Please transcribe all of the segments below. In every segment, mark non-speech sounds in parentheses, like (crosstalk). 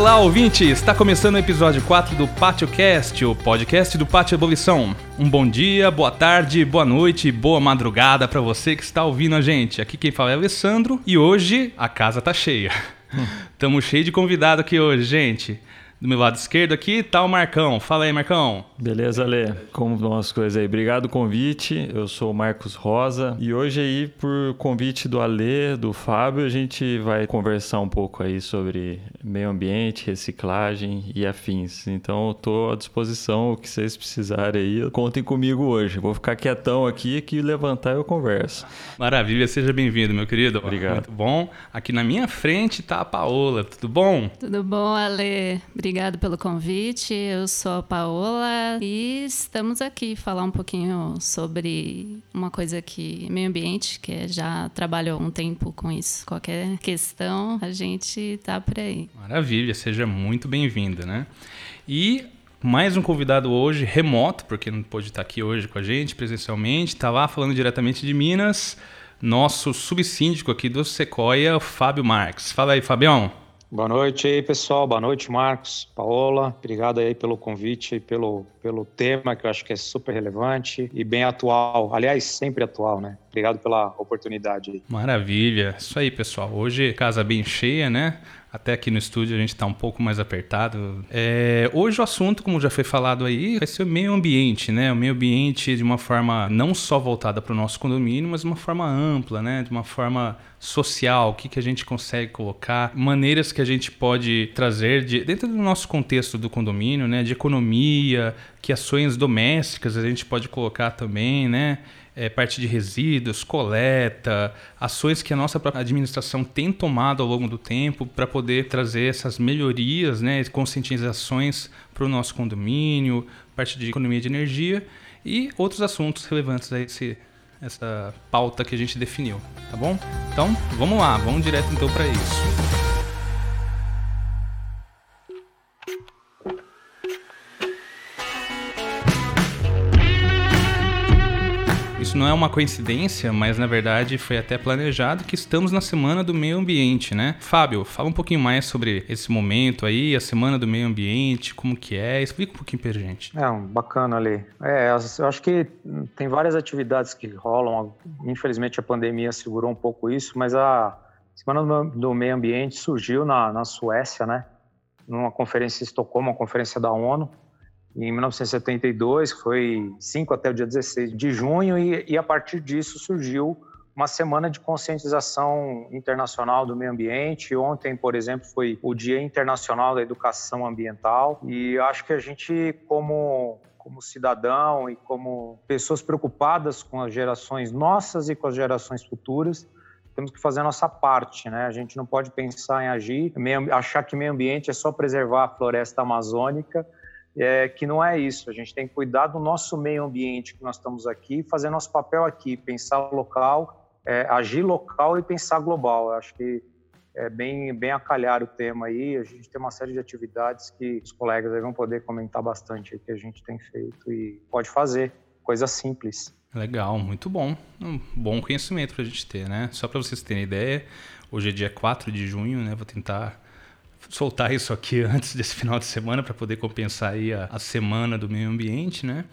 Olá, ouvintes! Está começando o episódio 4 do PátioCast, o podcast do Pátio Evolução. Um bom dia, boa tarde, boa noite, boa madrugada para você que está ouvindo a gente. Aqui quem fala é Alessandro e hoje a casa tá cheia. (laughs) Estamos cheio de convidado aqui hoje, gente. Do meu lado esquerdo aqui tá o Marcão. Fala aí, Marcão. Beleza, Lê? Como vão as coisas aí? Obrigado pelo convite. Eu sou o Marcos Rosa e hoje aí, por convite do Alê, do Fábio, a gente vai conversar um pouco aí sobre meio ambiente, reciclagem e afins. Então, eu tô à disposição, o que vocês precisarem aí, contem comigo hoje. Vou ficar quietão aqui, que levantar eu converso. Maravilha, seja bem-vindo, meu querido. Obrigado. Muito bom. Aqui na minha frente tá a Paola. Tudo bom? Tudo bom, Ale? Obrigado pelo convite. Eu sou a Paola e estamos aqui falar um pouquinho sobre uma coisa que meio ambiente, que é, já trabalho há um tempo com isso. Qualquer questão, a gente tá por aí. Maravilha, seja muito bem-vinda, né? E mais um convidado hoje, remoto, porque não pôde estar aqui hoje com a gente presencialmente, está lá falando diretamente de Minas, nosso subsíndico aqui do Sequoia, Fábio Marques. Fala aí, Fabião. Boa noite aí, pessoal. Boa noite, Marcos, Paola. Obrigado aí pelo convite e pelo, pelo tema, que eu acho que é super relevante e bem atual. Aliás, sempre atual, né? Obrigado pela oportunidade aí. Maravilha. Isso aí, pessoal. Hoje, casa bem cheia, né? Até aqui no estúdio a gente está um pouco mais apertado. É, hoje o assunto, como já foi falado aí, vai ser o meio ambiente, né? O meio ambiente de uma forma não só voltada para o nosso condomínio, mas de uma forma ampla, né? De uma forma social, o que, que a gente consegue colocar, maneiras que a gente pode trazer de, dentro do nosso contexto do condomínio, né? De economia, que ações domésticas a gente pode colocar também, né? É, parte de resíduos, coleta, ações que a nossa própria administração tem tomado ao longo do tempo para poder trazer essas melhorias, né, conscientizações para o nosso condomínio, parte de economia de energia e outros assuntos relevantes a esse, essa pauta que a gente definiu, tá bom? Então, vamos lá, vamos direto então para isso. É uma coincidência, mas na verdade foi até planejado que estamos na Semana do Meio Ambiente, né? Fábio, fala um pouquinho mais sobre esse momento aí, a Semana do Meio Ambiente, como que é, explica um pouquinho pra gente. É, bacana ali. É, eu acho que tem várias atividades que rolam, infelizmente a pandemia segurou um pouco isso, mas a Semana do Meio Ambiente surgiu na, na Suécia, né? Numa conferência em Estocolmo, uma conferência da ONU, em 1972, foi 5 até o dia 16 de junho, e, e, a partir disso surgiu uma semana de conscientização internacional do meio ambiente. Ontem, por exemplo, foi o Dia Internacional da Educação Ambiental, e acho que a gente, como como cidadão e como pessoas preocupadas com as gerações nossas e com as gerações futuras, temos que fazer a nossa parte, né? A gente não pode pensar em agir, achar que meio ambiente é só preservar a floresta amazônica é, que não é isso. A gente tem que cuidar do nosso meio ambiente que nós estamos aqui, fazer nosso papel aqui, pensar local, é, agir local e pensar global. Eu acho que é bem, bem a calhar o tema aí. A gente tem uma série de atividades que os colegas vão poder comentar bastante que a gente tem feito e pode fazer, coisa simples. Legal, muito bom. Um bom conhecimento para a gente ter, né? Só para vocês terem ideia, hoje é dia 4 de junho, né? Vou tentar soltar isso aqui (laughs) antes desse final de semana para poder compensar aí a, a, semana do meio ambiente, né?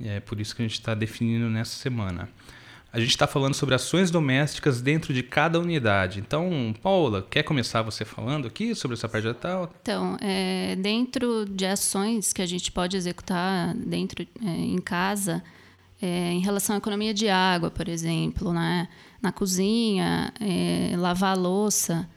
É por isso que a gente está definindo nessa semana. A gente está falando sobre ações domésticas dentro de cada unidade. Então, Paula, quer começar você falando aqui sobre essa parte tal? Então, é, dentro de ações que a gente pode executar dentro é, em casa, é, em relação à economia de água, por exemplo, né? na cozinha, é, lavar louça,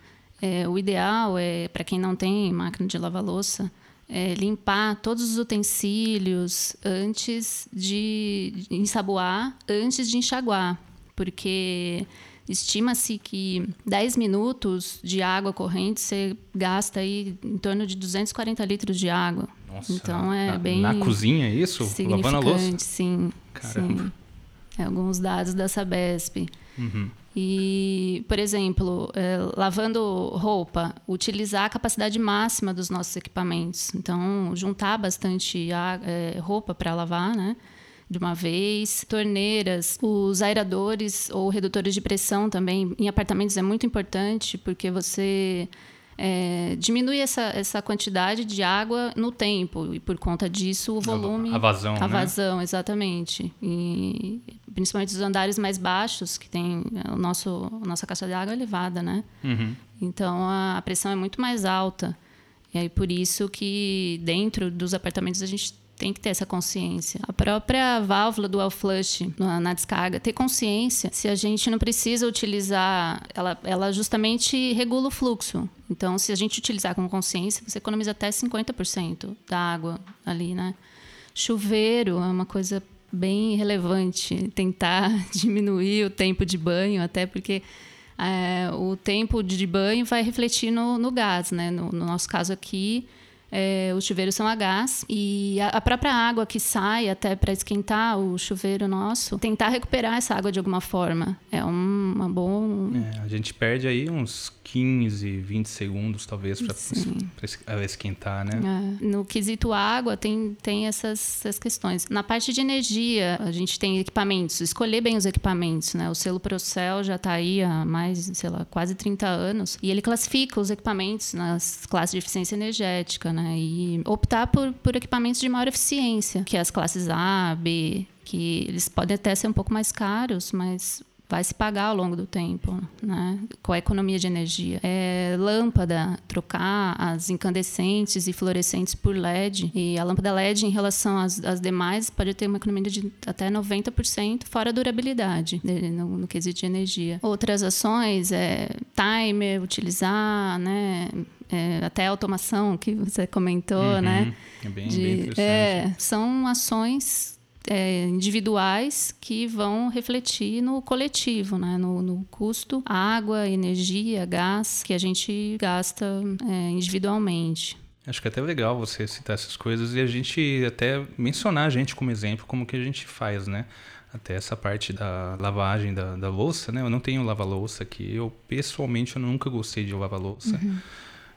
é, o ideal é, para quem não tem máquina de lavar louça, é limpar todos os utensílios antes de ensaboar, antes de enxaguar, porque estima-se que 10 minutos de água corrente você gasta aí em torno de 240 litros de água. Nossa, então é na, bem na cozinha é isso, lavando a louça. Sim, Caramba. sim. É, alguns dados da Sabesp. Uhum. E, por exemplo, é, lavando roupa, utilizar a capacidade máxima dos nossos equipamentos. Então, juntar bastante a, é, roupa para lavar, né? De uma vez. Torneiras, os aeradores ou redutores de pressão também em apartamentos é muito importante, porque você é, diminui essa, essa quantidade de água no tempo e por conta disso o volume a vazão a né? vazão exatamente e principalmente os andares mais baixos que tem o nosso a nossa caixa de água é elevada né uhum. então a, a pressão é muito mais alta e aí por isso que dentro dos apartamentos a gente tem que ter essa consciência. A própria válvula do well flush na, na, descarga, ter consciência se a gente não precisa utilizar, ela, ela justamente regula o fluxo. Então, se a gente utilizar com consciência, você economiza até 50% da água ali, né? Chuveiro é uma coisa bem relevante, tentar (laughs) diminuir o tempo de banho, até porque é, o tempo de banho vai refletir no, no gás, né? No, no nosso caso aqui, é, os chuveiros são a gás e a, a própria água que sai até para esquentar o chuveiro nosso, tentar recuperar essa água de alguma forma. É um, uma boa. É, a gente perde aí uns 15, 20 segundos, talvez, para esquentar, né? É. No quesito água, tem, tem essas, essas questões. Na parte de energia, a gente tem equipamentos, escolher bem os equipamentos, né? O selo Procel já está aí há mais, sei lá, quase 30 anos, e ele classifica os equipamentos nas classes de eficiência energética, né? E optar por, por equipamentos de maior eficiência, que é as classes A, B, que eles podem até ser um pouco mais caros, mas vai se pagar ao longo do tempo, né? com a economia de energia. É, lâmpada, trocar as incandescentes e fluorescentes por LED. E a lâmpada LED, em relação às, às demais, pode ter uma economia de até 90%, fora a durabilidade no, no quesito de energia. Outras ações é timer, utilizar, né? É, até automação que você comentou, uhum. né? É bem, de, bem. É, são ações é, individuais que vão refletir no coletivo, né? no, no, custo água, energia, gás que a gente gasta é, individualmente. Acho que é até legal você citar essas coisas e a gente até mencionar a gente como exemplo, como que a gente faz, né? Até essa parte da lavagem da, da louça, né? Eu não tenho lava-louça aqui. Eu, pessoalmente, eu nunca gostei de lavar louça. Uhum.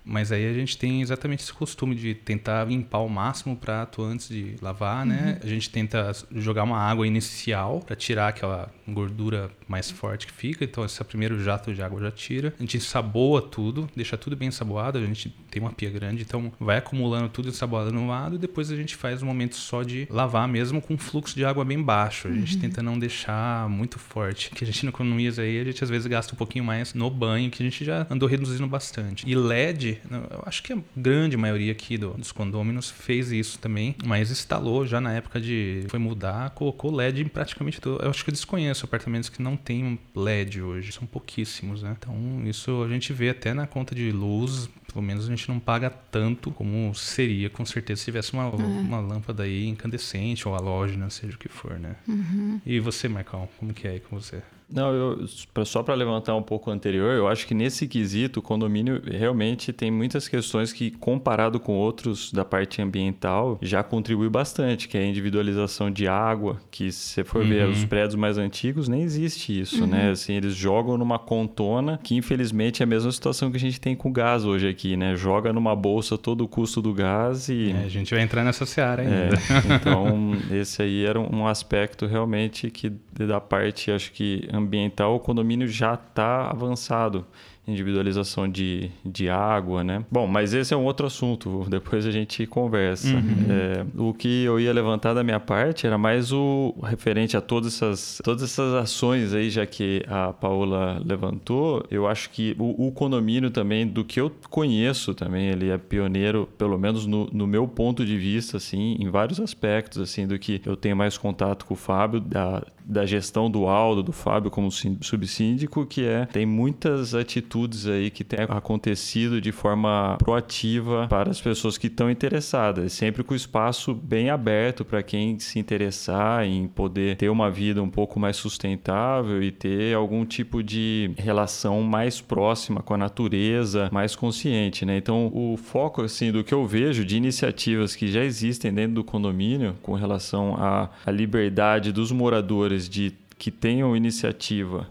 Mas aí a gente tem exatamente esse costume de tentar limpar o máximo o prato antes de lavar, né? uhum. A gente tenta jogar uma água inicial para tirar aquela gordura mais forte que fica. Então, esse primeiro jato de água já tira. A gente saboa tudo, deixa tudo bem saboado. A gente tem uma pia grande, então vai acumulando tudo ensaboado no lado e depois a gente faz um momento só de lavar mesmo com um fluxo de água bem baixo. A gente uhum. tenta não deixar muito forte, que a gente não economiza aí, a gente às vezes gasta um pouquinho mais no banho, que a gente já andou reduzindo bastante. E LED eu acho que a grande maioria aqui do, dos condôminos fez isso também, mas instalou já na época de foi mudar, colocou LED em praticamente todo. Eu acho que eu desconheço apartamentos que não tem LED hoje, são pouquíssimos, né? Então isso a gente vê até na conta de luz, pelo menos a gente não paga tanto como seria com certeza se tivesse uma, é. uma lâmpada aí incandescente ou halógena, seja o que for, né? Uhum. E você, Marcão, como que é aí com você? Não, eu, só para levantar um pouco o anterior, eu acho que nesse quesito o condomínio realmente tem muitas questões que, comparado com outros da parte ambiental, já contribui bastante, que é a individualização de água, que se você for uhum. ver os prédios mais antigos, nem existe isso, né? uhum. né? Assim, eles jogam numa contona, que infelizmente é a mesma situação que a gente tem com o gás hoje aqui, né? Joga numa bolsa todo o custo do gás e... É, a gente vai entrar nessa seara ainda. É, (laughs) então, esse aí era um aspecto realmente que da parte, acho que ambiental, o condomínio já está avançado individualização de, de água, né? Bom, mas esse é um outro assunto, (laughs) depois a gente conversa. Uhum. É, o que eu ia levantar da minha parte era mais o referente a todas essas, todas essas ações aí, já que a Paola levantou, eu acho que o, o condomínio também, do que eu conheço também, ele é pioneiro, pelo menos no, no meu ponto de vista, assim, em vários aspectos, assim, do que eu tenho mais contato com o Fábio, da, da gestão do Aldo, do Fábio como subsíndico, que é, tem muitas atitudes aí que têm acontecido de forma proativa para as pessoas que estão interessadas, sempre com o espaço bem aberto para quem se interessar em poder ter uma vida um pouco mais sustentável e ter algum tipo de relação mais próxima com a natureza, mais consciente, né? Então, o foco assim do que eu vejo de iniciativas que já existem dentro do condomínio com relação à liberdade dos moradores de que tenham iniciativa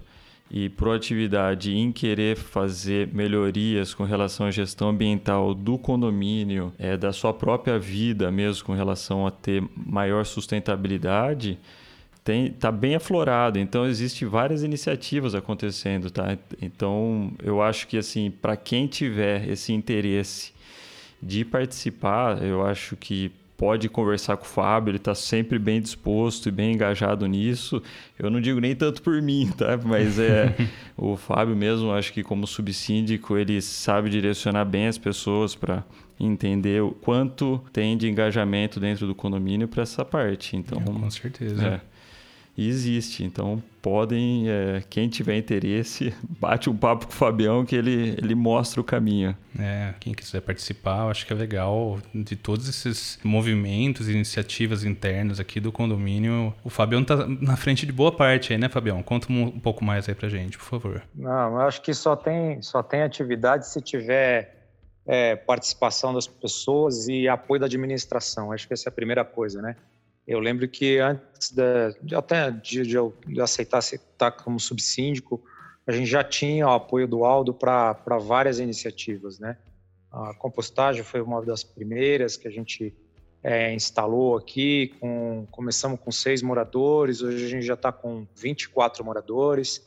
e proatividade em querer fazer melhorias com relação à gestão ambiental do condomínio, é, da sua própria vida mesmo com relação a ter maior sustentabilidade, tem tá bem aflorado, então existe várias iniciativas acontecendo, tá? Então eu acho que assim, para quem tiver esse interesse de participar, eu acho que pode conversar com o Fábio, ele está sempre bem disposto e bem engajado nisso. Eu não digo nem tanto por mim, tá? Mas é (laughs) o Fábio mesmo, acho que como subsíndico, ele sabe direcionar bem as pessoas para entender o quanto tem de engajamento dentro do condomínio para essa parte. Então, é, com certeza. É e existe. Então, podem, é, quem tiver interesse, (laughs) bate um papo com o Fabião que ele, ele mostra o caminho. É, quem quiser participar, eu acho que é legal de todos esses movimentos, iniciativas internas aqui do condomínio. O Fabião está na frente de boa parte aí, né, Fabião? Conta um, um pouco mais aí pra gente, por favor. Não, eu acho que só tem, só tem atividade se tiver é, participação das pessoas e apoio da administração. Acho que essa é a primeira coisa, né? Eu lembro que antes de, até de, de, eu aceitar estar como subsíndico, a gente já tinha o apoio do Aldo para várias iniciativas, né? A compostagem foi uma das primeiras que a gente é, instalou aqui. Com, começamos com seis moradores, hoje a gente já está com 24 moradores.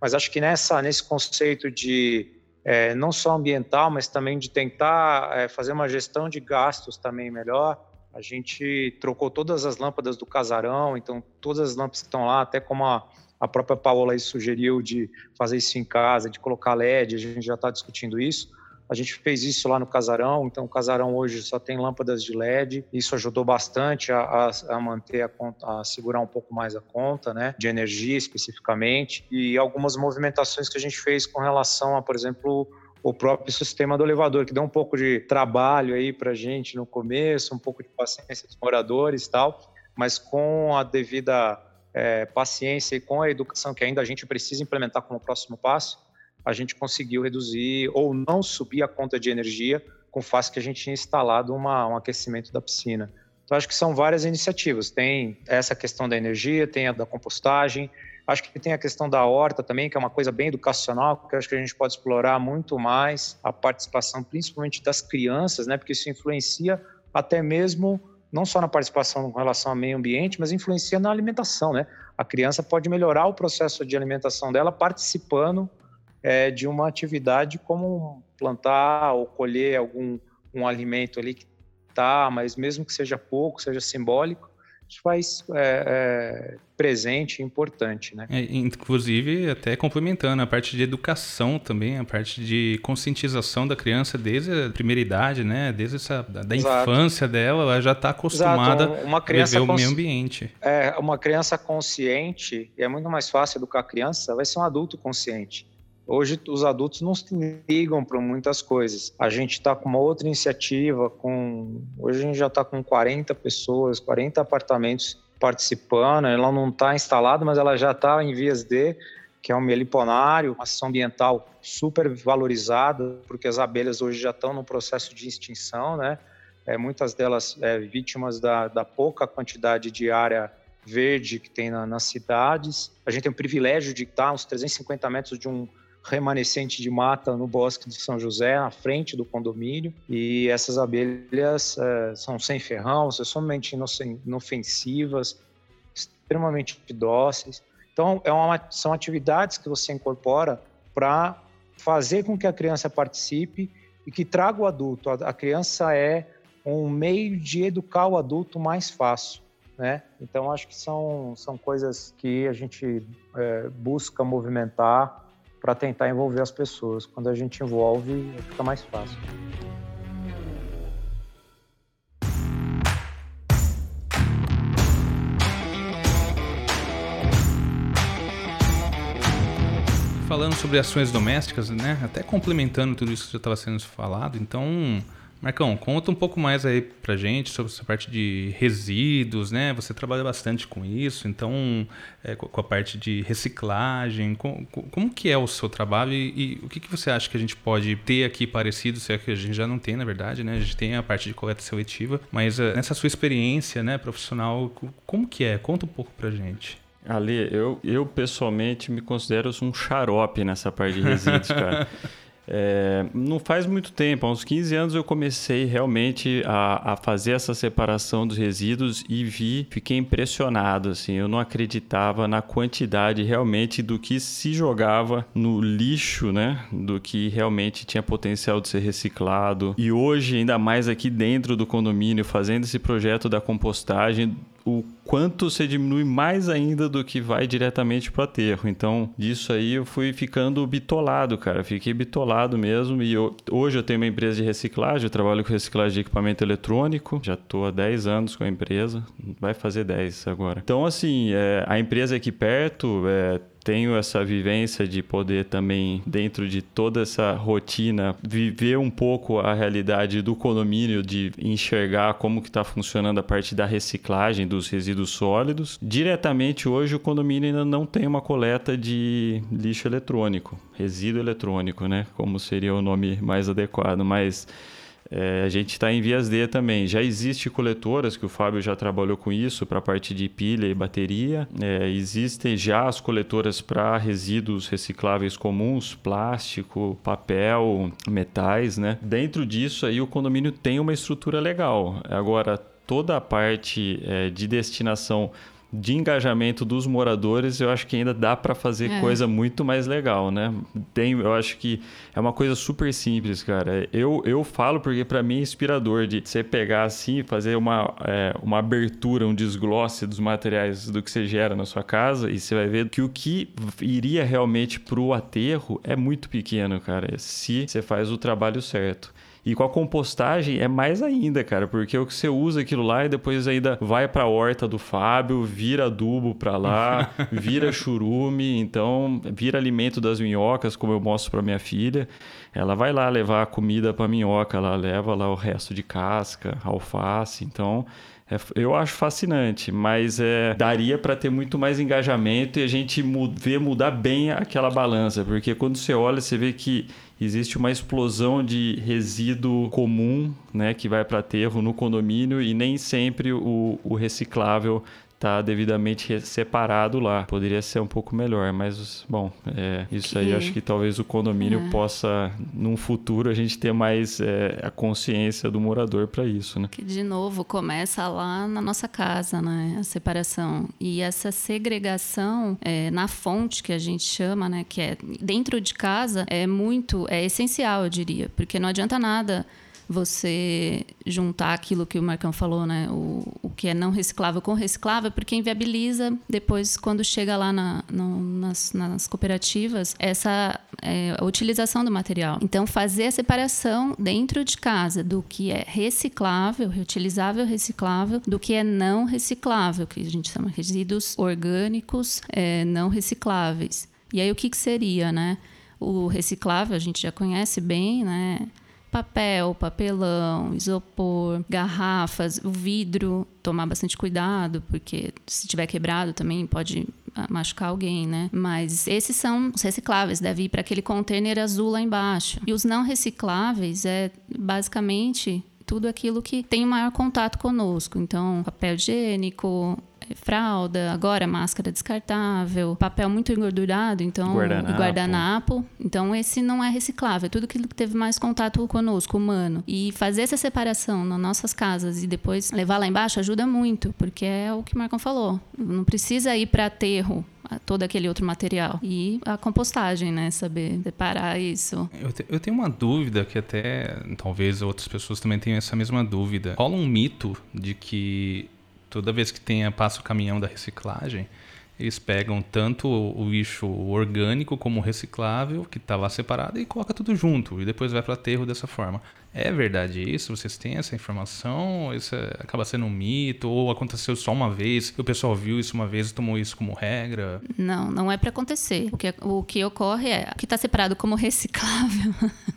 Mas acho que nessa, nesse conceito de é, não só ambiental, mas também de tentar é, fazer uma gestão de gastos também melhor, a gente trocou todas as lâmpadas do casarão, então todas as lâmpadas que estão lá, até como a, a própria Paola sugeriu de fazer isso em casa, de colocar LED, a gente já está discutindo isso. A gente fez isso lá no casarão, então o casarão hoje só tem lâmpadas de LED. Isso ajudou bastante a, a, a manter a conta, a segurar um pouco mais a conta, né, de energia especificamente. E algumas movimentações que a gente fez com relação a, por exemplo, o próprio sistema do elevador, que deu um pouco de trabalho aí para a gente no começo, um pouco de paciência dos moradores e tal, mas com a devida é, paciência e com a educação que ainda a gente precisa implementar como próximo passo, a gente conseguiu reduzir ou não subir a conta de energia com o fato que a gente tinha instalado uma, um aquecimento da piscina. Então, acho que são várias iniciativas. Tem essa questão da energia, tem a da compostagem, Acho que tem a questão da horta também, que é uma coisa bem educacional, que acho que a gente pode explorar muito mais a participação, principalmente das crianças, né? Porque isso influencia até mesmo não só na participação com relação ao meio ambiente, mas influencia na alimentação, né? A criança pode melhorar o processo de alimentação dela participando é, de uma atividade como plantar ou colher algum um alimento ali que tá, mas mesmo que seja pouco, seja simbólico, isso faz é, é, presente importante, né? É, inclusive, até complementando a parte de educação também, a parte de conscientização da criança desde a primeira idade, né? Desde essa, da infância dela, ela já está acostumada uma criança a viver o meio ambiente. É, uma criança consciente, e é muito mais fácil educar a criança, vai ser um adulto consciente. Hoje os adultos não se ligam para muitas coisas. A gente está com uma outra iniciativa, com hoje a gente já está com 40 pessoas, 40 apartamentos participando. Ela não está instalada, mas ela já está em vias de que é um meliponário, uma ação ambiental super valorizada, porque as abelhas hoje já estão no processo de extinção, né? É, muitas delas é, vítimas da, da pouca quantidade de área verde que tem na, nas cidades. A gente tem o privilégio de estar uns 350 metros de um remanescente de mata no bosque de São José, à frente do condomínio. E essas abelhas é, são sem ferrão, são somente inofensivas, extremamente dóceis. Então, é uma, são atividades que você incorpora para fazer com que a criança participe e que traga o adulto. A, a criança é um meio de educar o adulto mais fácil. Né? Então, acho que são, são coisas que a gente é, busca movimentar para tentar envolver as pessoas. Quando a gente envolve, fica mais fácil. Falando sobre ações domésticas, né? Até complementando tudo isso que já estava sendo falado, então Marcão, conta um pouco mais aí pra gente sobre essa parte de resíduos, né? Você trabalha bastante com isso, então, é, com a parte de reciclagem, com, com, como que é o seu trabalho e, e, o que, que você acha que a gente pode ter aqui parecido, se é que a gente já não tem, na verdade, né? A gente tem a parte de coleta seletiva, mas uh, nessa sua experiência, né, profissional, como que é? Conta um pouco pra gente. Ali, eu, eu pessoalmente me considero um xarope nessa parte de resíduos, cara. (laughs) É, não faz muito tempo, há uns 15 anos eu comecei realmente a, a, fazer essa separação dos resíduos e vi, fiquei impressionado, assim, eu não acreditava na quantidade realmente do que se jogava no lixo, né, do que realmente tinha potencial de ser reciclado. E hoje, ainda mais aqui dentro do condomínio, fazendo esse projeto da compostagem, o quanto você diminui mais ainda do que vai diretamente para o aterro. Então, disso aí eu fui ficando bitolado, cara. Fiquei bitolado mesmo. E eu, hoje eu tenho uma empresa de reciclagem, eu trabalho com reciclagem de equipamento eletrônico. Já estou há 10 anos com a empresa, vai fazer 10 agora. Então, assim, é, a empresa aqui perto é, tenho essa vivência de poder também, dentro de toda essa rotina, viver um pouco a realidade do condomínio, de enxergar como que está funcionando a parte da reciclagem dos resíduos sólidos. Diretamente hoje o condomínio ainda não tem uma coleta de lixo eletrônico, resíduo eletrônico, né? Como seria o nome mais adequado, mas é, a gente está em vias D também. Já existe coletoras, que o Fábio já trabalhou com isso, para a parte de pilha e bateria. É, existem já as coletoras para resíduos recicláveis comuns, plástico, papel, metais, né? Dentro disso aí o condomínio tem uma estrutura legal. Agora, toda a parte é, de destinação de engajamento dos moradores, eu acho que ainda dá para fazer é. coisa muito mais legal, né? Tem, eu acho que é uma coisa super simples, cara. Eu, eu falo porque para mim é inspirador de você pegar assim, fazer uma, é, uma abertura, um desglosse dos materiais do que você gera na sua casa e você vai ver que o que iria realmente pro aterro é muito pequeno, cara, se você faz o trabalho certo. E com a compostagem é mais ainda, cara, porque o que você usa aquilo lá e depois ainda vai para a horta do Fábio, vira adubo para lá, (laughs) vira churume, então vira alimento das minhocas, como eu mostro para minha filha. Ela vai lá levar a comida para minhoca, ela leva lá o resto de casca, alface, então é, eu acho fascinante, mas é, daria para ter muito mais engajamento e a gente ver mudar bem aquela balança, porque quando você olha, você vê que existe uma explosão de resíduo comum, né, que vai para aterro no condomínio e nem sempre o, o reciclável está devidamente separado lá. Poderia ser um pouco melhor, mas, bom, é, isso que... aí acho que talvez o condomínio é. possa, num futuro, a gente ter mais é, a consciência do morador para isso, né? Que, de novo, começa lá na nossa casa, né? A separação. E essa segregação é, na fonte, que a gente chama, né? Que é dentro de casa, é muito, é essencial, eu diria. Porque não adianta nada você juntar aquilo que o Marcão falou, né? O que é não reciclável com reciclável, porque inviabiliza depois, quando chega lá na, no, nas, nas, cooperativas, essa é, utilização do material. Então, fazer a separação dentro de casa do que é reciclável, reutilizável, reciclável, do que é não reciclável, que a gente chama de resíduos orgânicos é, não recicláveis. E aí, o que, que seria, né? O reciclável a gente já conhece bem, né? Papel, papelão, isopor, garrafas, o vidro, tomar bastante cuidado, porque se tiver quebrado também pode ah, machucar alguém, né? Mas esses são os recicláveis, deve ir para aquele container azul lá embaixo. E os não recicláveis é basicamente tudo aquilo que tem o maior contato conosco. Então, papel higiênico, fralda, agora máscara descartável, papel muito engordurado, então guardanapo. guardanapo. Então esse não é reciclável, é tudo aquilo que teve mais contato conosco, humano. E fazer essa separação nas nossas casas e depois levar lá embaixo ajuda muito, porque é o que o Marcão falou. Não precisa ir para aterro todo aquele outro material. E a compostagem, né? Saber separar isso. Eu, te, eu tenho uma dúvida que até talvez outras pessoas também tenham essa mesma dúvida. Rola um mito de que toda vez que tenha, passa o caminhão da reciclagem, eles pegam tanto o lixo orgânico como o reciclável, que está lá separado, e coloca tudo junto, e depois vai para aterro dessa forma. É verdade isso? Vocês têm essa informação? Isso é, acaba sendo um mito? Ou aconteceu só uma vez? O pessoal viu isso uma vez e tomou isso como regra? Não, não é para acontecer. O que, o que ocorre é o que está separado como reciclável. (laughs)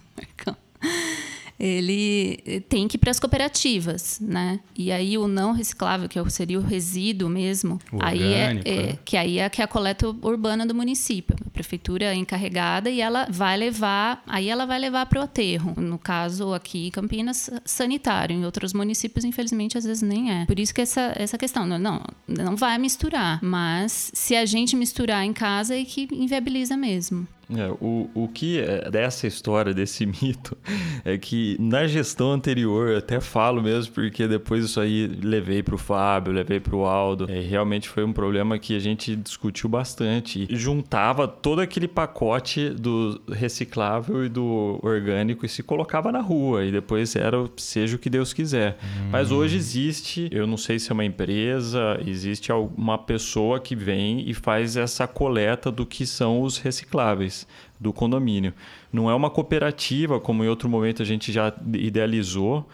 ele eh, tem que ir para as cooperativas, né? E aí o não reciclável, que é seria o resíduo mesmo, o aí orgânico, é, é, né? que aí é que é a coleta urbana do município. A prefeitura é encarregada e ela vai levar, aí ela vai levar para o aterro. No caso aqui em Campinas, sanitário. Em outros municípios, infelizmente, às vezes nem é. Por isso que essa, essa questão, não, não, não vai misturar. Mas se a gente misturar em casa, é que inviabiliza mesmo. É, o, o que é dessa história, desse (laughs) mito, é que na gestão anterior, até falo mesmo, porque depois isso aí levei para o Fábio, levei para o Aldo, é, realmente foi um problema que a gente discutiu bastante. E juntava todo aquele pacote do reciclável e do orgânico e se colocava na rua, e depois era seja o que Deus quiser. Hum. Mas hoje existe, eu não sei se é uma empresa, existe uma pessoa que vem e faz essa coleta do que são os recicláveis do condomínio. Não é uma cooperativa, como em outro momento a gente já idealizou,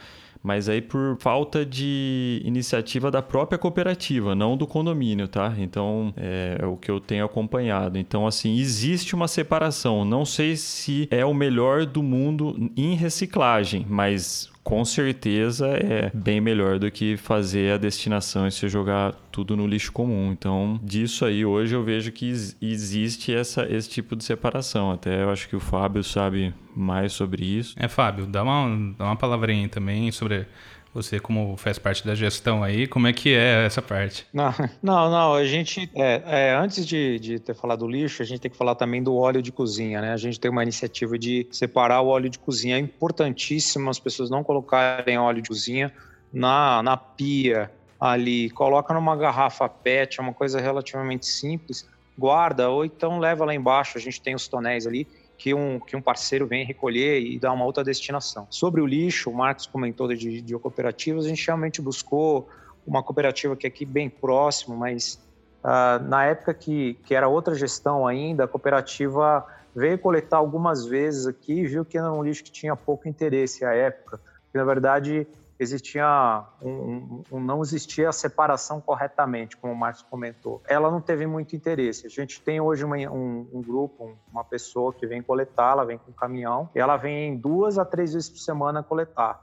mas aí por falta de iniciativa da própria cooperativa, não do condomínio, tá? Então é, é, o que eu tenho acompanhado. Então, assim, existe uma separação. Não sei se é o melhor do mundo em reciclagem, mas com certeza é bem melhor do que fazer a destinação e se jogar tudo no lixo comum. Então, disso aí, hoje eu vejo que existe essa, esse tipo de separação. Até eu acho que o Fábio sabe mais sobre isso. É, Fábio, dá uma, dá uma palavrinha também sobre você, como faz parte da gestão aí, como é que é essa parte? Não, (laughs) não, não a gente, é, é, antes de, de ter falado do lixo, a gente tem que falar também do óleo de cozinha, né? A gente tem uma iniciativa de separar o óleo de cozinha. É importantíssimo as pessoas não colocarem óleo de cozinha na, na pia ali, coloca numa garrafa PET, é uma coisa relativamente simples, guarda, ou então leva lá embaixo, a gente tem os tonéis ali, que um, que um parceiro vem recolher e dar uma outra destinação. Sobre o lixo, o Marcos comentou de, de cooperativas, a gente realmente buscou uma cooperativa que é aqui bem próximo, mas uh, na época que, que era outra gestão ainda, a cooperativa veio coletar algumas vezes aqui e viu que era um lixo que tinha pouco interesse à época. Na verdade, existia um, um, não existia a separação corretamente, como o Marcos comentou. Ela não teve muito interesse. A gente tem hoje uma, um, um, grupo, uma pessoa que vem coletar, ela vem com um caminhão, e ela vem duas a três vezes por semana coletar.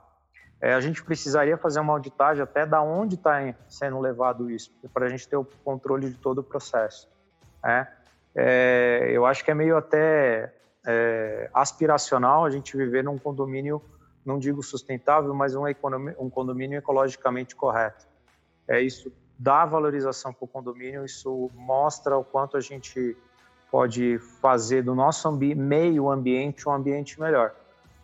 É, a gente precisaria fazer uma auditagem até da onde está sendo levado isso, para a gente ter o controle de todo o processo. É, é, eu acho que é meio até é, aspiracional a gente viver num condomínio não digo sustentável, mas um, um condomínio ecologicamente correto. É isso dá valorização para o condomínio, isso mostra o quanto a gente pode fazer do nosso ambi meio ambiente um ambiente melhor.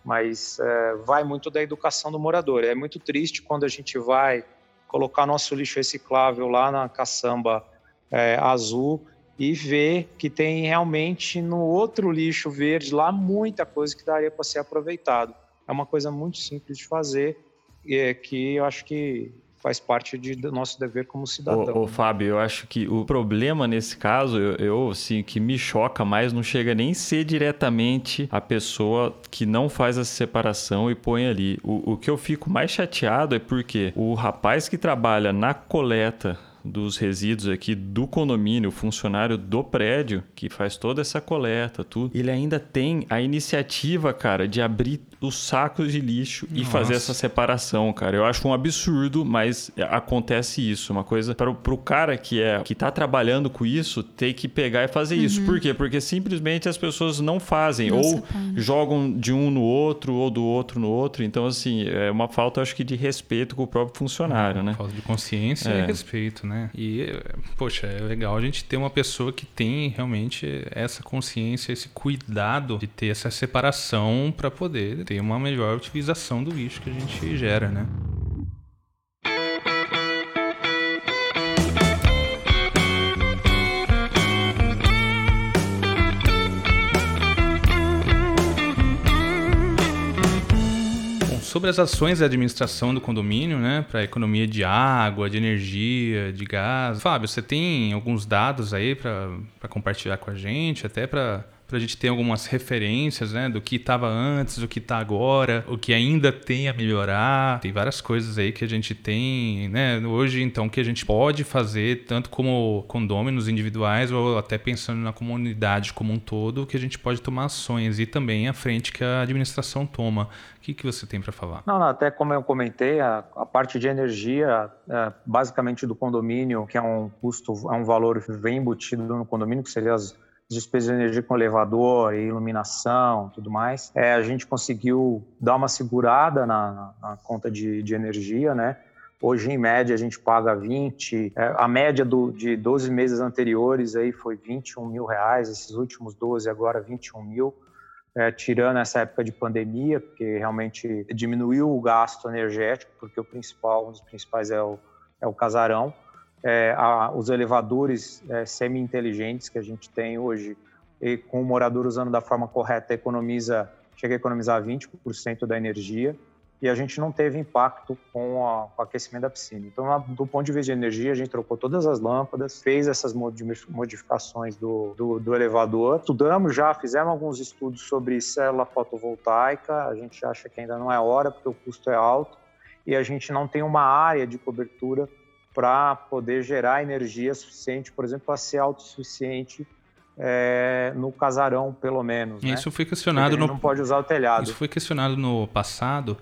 Mas é, vai muito da educação do morador. É muito triste quando a gente vai colocar nosso lixo reciclável lá na caçamba é, azul e ver que tem realmente no outro lixo verde lá muita coisa que daria para ser aproveitado é uma coisa muito simples de fazer e é que eu acho que faz parte de, do nosso dever como cidadão. Ô, Fábio, eu acho que o problema nesse caso, eu, eu assim, que me choca mais, não chega nem ser diretamente a pessoa que não faz essa separação e põe ali. O, o que eu fico mais chateado é porque o rapaz que trabalha na coleta dos resíduos aqui do condomínio, o funcionário do prédio que faz toda essa coleta, tudo, ele ainda tem a iniciativa, cara, de abrir os sacos de lixo Nossa. e fazer essa separação, cara. Eu acho um absurdo, mas acontece isso. Uma coisa para o cara que é que tá trabalhando com isso ter que pegar e fazer uhum. isso. Por quê? Porque simplesmente as pessoas não fazem não ou separa. jogam de um no outro ou do outro no outro. Então assim, é uma falta acho que de respeito com o próprio funcionário, é, né? Falta de consciência é. e respeito, né? E poxa, é legal a gente ter uma pessoa que tem realmente essa consciência, esse cuidado de ter essa separação para poder ter uma melhor utilização do lixo que a gente gera, né? Sobre as ações da administração do condomínio, né, para economia de água, de energia, de gás. Fábio, você tem alguns dados aí para compartilhar com a gente, até para para a gente ter algumas referências, né, do que estava antes, do que está agora, o que ainda tem a melhorar. Tem várias coisas aí que a gente tem, né, hoje então que a gente pode fazer tanto como condôminos individuais ou até pensando na comunidade como um todo, que a gente pode tomar ações e também a frente que a administração toma. O que, que você tem para falar? Não, não, até como eu comentei, a, a parte de energia, é, basicamente do condomínio, que é um custo, é um valor bem embutido no condomínio, que seria as despesas de energia com elevador e iluminação tudo mais, é, a gente conseguiu dar uma segurada na, na conta de, de, energia, né? Hoje, em média, a gente paga 20. É, a média do, de 12 meses anteriores aí foi 21 mil reais, esses últimos 12 agora 21 mil. É, tirando essa época de pandemia, porque realmente diminuiu o gasto energético, porque o principal, um dos principais é o, é o casarão. É, a, os elevadores é, semi-inteligentes que a gente tem hoje, e com o morador usando da forma correta, economiza, chega a economizar 20% da energia e a gente não teve impacto com, a, com o aquecimento da piscina. Então, do ponto de vista de energia, a gente trocou todas as lâmpadas, fez essas modificações do, do, do elevador, estudamos já, fizemos alguns estudos sobre célula fotovoltaica, a gente acha que ainda não é hora, porque o custo é alto, e a gente não tem uma área de cobertura para poder gerar energia suficiente, por exemplo, para ser autossuficiente é, no casarão, pelo menos. Né? Isso foi questionado no. Não pode usar o telhado. Isso foi questionado no passado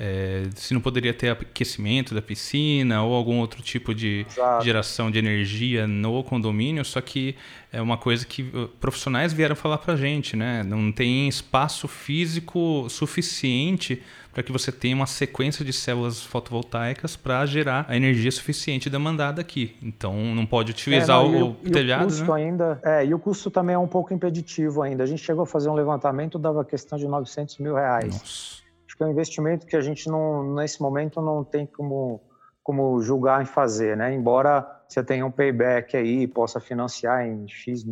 é, se não poderia ter aquecimento da piscina ou algum outro tipo de Exato. geração de energia no condomínio, só que é uma coisa que uh, profissionais vieram falar para gente, né? Não tem espaço físico suficiente para que você tenha uma sequência de células fotovoltaicas para gerar a energia suficiente demandada aqui. Então não pode utilizar é, não, o, o, telhado. o custo né? ainda, é, e o custo também é um pouco impeditivo ainda. A gente chegou a fazer um levantamento, dava questão de 900 mil reais. Nossa que é um investimento que a gente não, nesse momento não tem como, como julgar em fazer, né? Embora você tenha um payback aí, possa financiar em X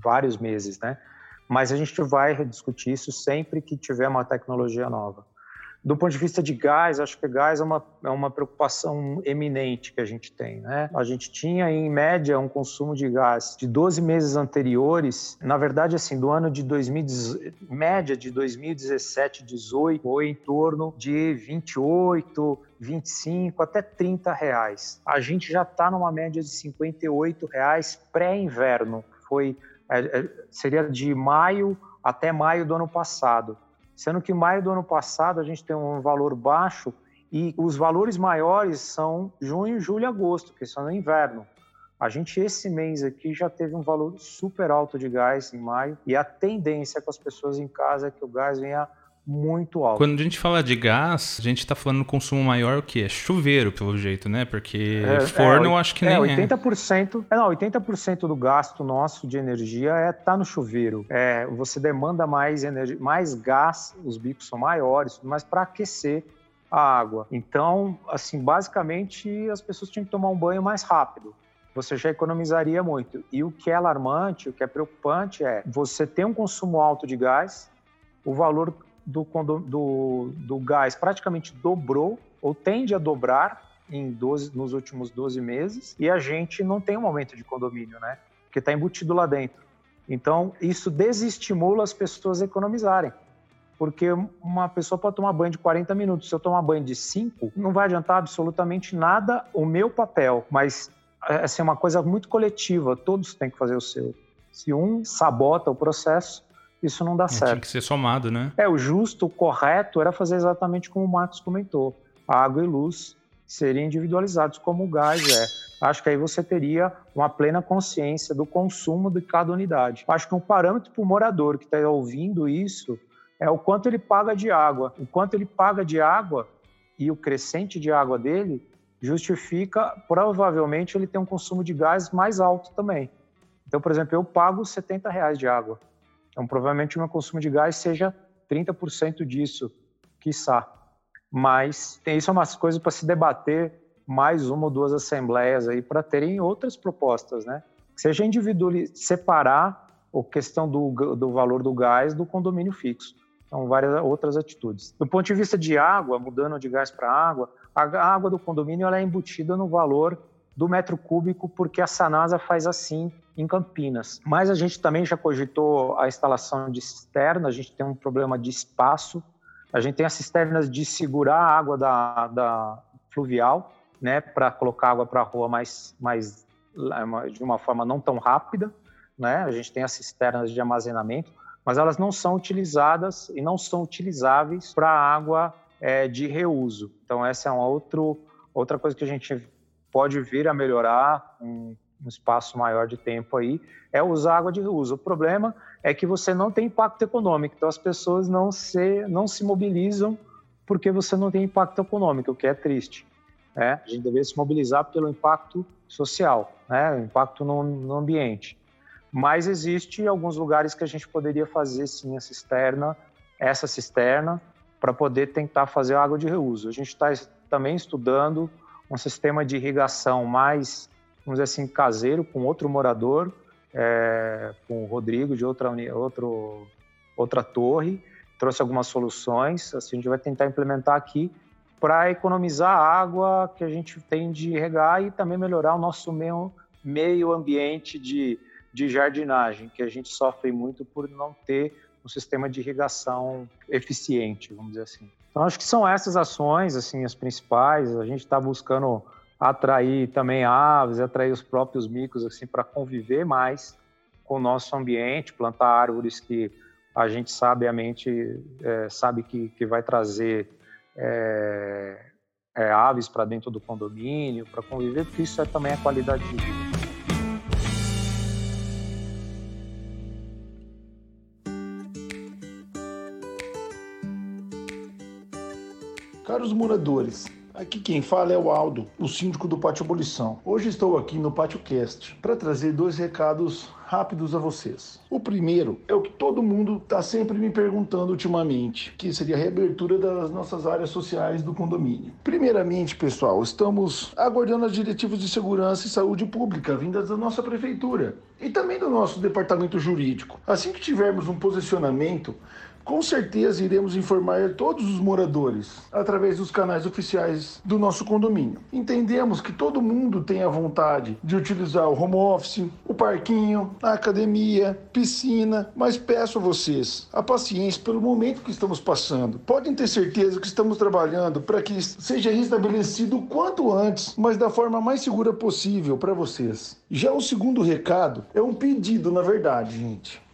vários meses, né? Mas a gente vai discutir isso sempre que tiver uma tecnologia nova. Do ponto de vista de gás, acho que gás é uma, é uma preocupação eminente que a gente tem. Né? A gente tinha, em média, um consumo de gás de 12 meses anteriores, na verdade, assim, do ano de 2000, média de 2017, 18, foi em torno de 28, 25 até 30 reais. A gente já está numa média de 58 reais pré-inverno. Foi é, é, seria de maio até maio do ano passado. Sendo que maio do ano passado a gente tem um valor baixo e os valores maiores são junho, julho e agosto, que são no inverno. A gente, esse mês aqui, já teve um valor super alto de gás em maio, e a tendência com as pessoas em casa é que o gás venha muito alto. Quando a gente fala de gás, a gente está falando consumo maior o quê? É chuveiro, pelo jeito, né? Porque é, forno é, eu acho que é, nem 80%, é. é. Não, 80% do gasto nosso de energia é tá no chuveiro. É, você demanda mais energia, mais gás, os bicos são maiores, mas para aquecer a água. Então, assim, basicamente as pessoas tinham que tomar um banho mais rápido você já economizaria muito. E o que é alarmante, o que é preocupante é você ter um consumo alto de gás, o valor do, do, do gás praticamente dobrou, ou tende a dobrar em 12, nos últimos 12 meses, e a gente não tem um aumento de condomínio, né? Porque está embutido lá dentro. Então, isso desestimula as pessoas a economizarem. Porque uma pessoa pode tomar banho de 40 minutos. Se eu tomar banho de 5, não vai adiantar absolutamente nada o meu papel. Mas, assim, é uma coisa muito coletiva. Todos têm que fazer o seu. Se um sabota o processo, isso não dá é, certo. Tinha que ser somado, né? É, o justo, o correto era fazer exatamente como o Marcos comentou. água e luz seriam individualizados como o gás é. Acho que aí você teria uma plena consciência do consumo de cada unidade. Acho que um parâmetro para o morador que está ouvindo isso é o quanto ele paga de água. O quanto ele paga de água e o crescente de água dele justifica, provavelmente, ele tem um consumo de gás mais alto também. Então, por exemplo, eu pago 70 reais de água. Então, provavelmente, o meu consumo de gás seja 30% disso, quiçá. Mas tem isso é umas coisas para se debater mais uma ou duas assembleias aí para terem outras propostas, né? Seja individualizar, separar a questão do, do valor do gás do condomínio fixo. Então, várias outras atitudes. Do ponto de vista de água, mudando de gás para água, a água do condomínio ela é embutida no valor do metro cúbico, porque a Sanasa faz assim em Campinas. Mas a gente também já cogitou a instalação de cisterna, a gente tem um problema de espaço, a gente tem as cisternas de segurar a água da, da fluvial, né, para colocar água para a rua mais, mais, de uma forma não tão rápida, né, a gente tem as cisternas de armazenamento, mas elas não são utilizadas e não são utilizáveis para água é, de reuso. Então essa é uma outro, outra coisa que a gente pode vir a melhorar um, um espaço maior de tempo aí, é usar água de uso. O problema é que você não tem impacto econômico, então as pessoas não se, não se mobilizam porque você não tem impacto econômico, o que é triste. Né? A gente deveria se mobilizar pelo impacto social, né? impacto no, no ambiente. Mas existe alguns lugares que a gente poderia fazer sim a cisterna, essa cisterna, para poder tentar fazer água de reuso. A gente está também estudando um sistema de irrigação mais, vamos dizer assim, caseiro, com outro morador, é, com o Rodrigo de outra, outro, outra torre, trouxe algumas soluções, assim, a gente vai tentar implementar aqui para economizar a água que a gente tem de regar e também melhorar o nosso meio, meio ambiente de, de jardinagem, que a gente sofre muito por não ter um sistema de irrigação eficiente, vamos dizer assim. Então, acho que são essas ações, assim, as principais. A gente está buscando atrair também aves, atrair os próprios micos, assim, para conviver mais com o nosso ambiente, plantar árvores que a gente sabiamente é, sabe que, que vai trazer é, é, aves para dentro do condomínio, para conviver, porque isso é também a qualidade de vida. Caros moradores, aqui quem fala é o Aldo, o síndico do Pátio Abolição. Hoje estou aqui no Pátio Cast para trazer dois recados rápidos a vocês. O primeiro é o que todo mundo está sempre me perguntando ultimamente, que seria a reabertura das nossas áreas sociais do condomínio. Primeiramente, pessoal, estamos aguardando as diretivas de segurança e saúde pública vindas da nossa prefeitura e também do nosso departamento jurídico. Assim que tivermos um posicionamento, com certeza iremos informar todos os moradores através dos canais oficiais do nosso condomínio. Entendemos que todo mundo tem a vontade de utilizar o home office, o parquinho, a academia, piscina, mas peço a vocês a paciência pelo momento que estamos passando. Podem ter certeza que estamos trabalhando para que seja restabelecido o quanto antes, mas da forma mais segura possível para vocês. Já o segundo recado é um pedido, na verdade, gente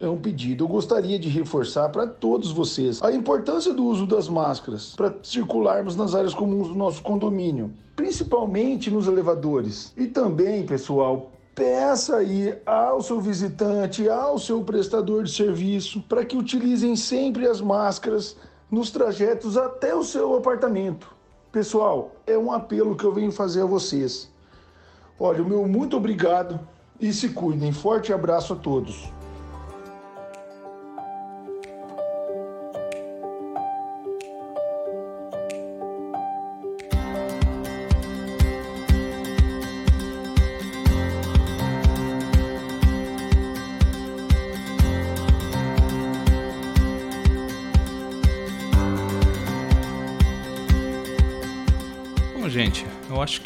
é um pedido. Eu gostaria de reforçar para todos vocês a importância do uso das máscaras para circularmos nas áreas comuns do nosso condomínio, principalmente nos elevadores. E também, pessoal, peça aí ao seu visitante, ao seu prestador de serviço, para que utilizem sempre as máscaras nos trajetos até o seu apartamento. Pessoal, é um apelo que eu venho fazer a vocês. Olha, o meu muito obrigado e se cuidem. Forte abraço a todos.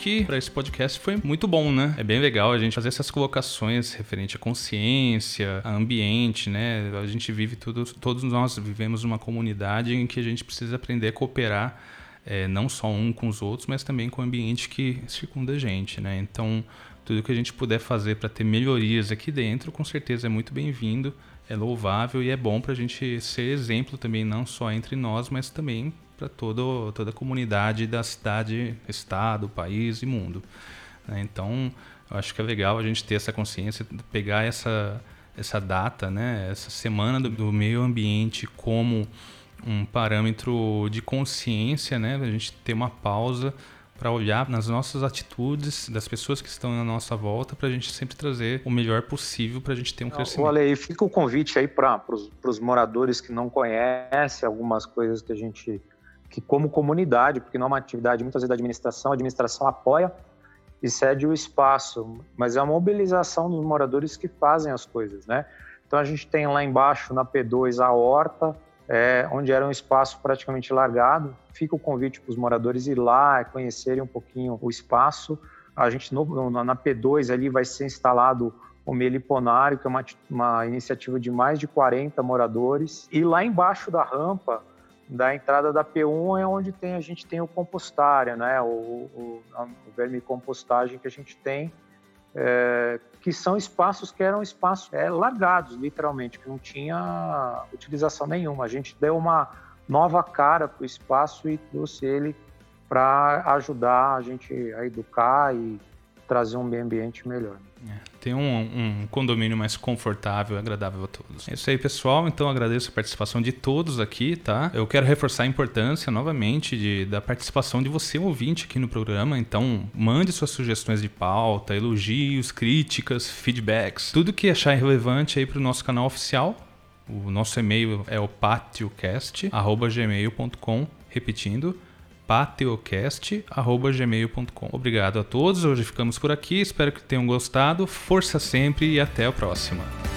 Que para esse podcast foi muito bom, né? É bem legal a gente fazer essas colocações referente à consciência, a ambiente, né? A gente vive tudo, todos nós vivemos numa comunidade em que a gente precisa aprender a cooperar, é, não só um com os outros, mas também com o ambiente que circunda a gente, né? Então, tudo que a gente puder fazer para ter melhorias aqui dentro, com certeza é muito bem-vindo, é louvável e é bom para a gente ser exemplo também, não só entre nós, mas também para toda a comunidade da cidade, estado, país e mundo. Né? Então, eu acho que é legal a gente ter essa consciência, pegar essa, essa data, né? essa semana do, do meio ambiente como um parâmetro de consciência, né? a gente ter uma pausa para olhar nas nossas atitudes das pessoas que estão na nossa volta para a gente sempre trazer o melhor possível para a gente ter um crescimento. Olha aí, fica o convite aí para os moradores que não conhecem algumas coisas que a gente que como comunidade, porque não é uma atividade muitas vezes da administração, a administração apoia e cede o espaço, mas é a mobilização dos moradores que fazem as coisas, né? Então a gente tem lá embaixo na P2 a horta, é, onde era um espaço praticamente largado. Fica o convite para os moradores ir lá, conhecerem um pouquinho o espaço. A gente no, na P2 ali vai ser instalado o Meliponário, que é uma, uma iniciativa de mais de 40 moradores. E lá embaixo da rampa da entrada da P1 é onde tem, a gente tem o compostário, né? o, o, o vermicompostagem que a gente tem, é, que são espaços que eram espaços é, largados, literalmente, que não tinha utilização nenhuma. A gente deu uma nova cara para o espaço e trouxe ele para ajudar a gente a educar e, trazer um meio ambiente melhor. É, um, um, condomínio mais confortável e agradável a todos. É isso aí, pessoal. Então agradeço a participação de todos aqui, tá? Eu quero reforçar a importância novamente de, da participação de você, ouvinte, aqui no programa. Então, mande suas sugestões de pauta, elogios, críticas, feedbacks, tudo que achar relevante aí para o nosso canal oficial. O nosso e-mail é o patiocast.gmail.com. Repetindo, pateocast.gmail.com. Obrigado a todos, hoje ficamos por aqui, espero que tenham gostado, força sempre e até a próxima.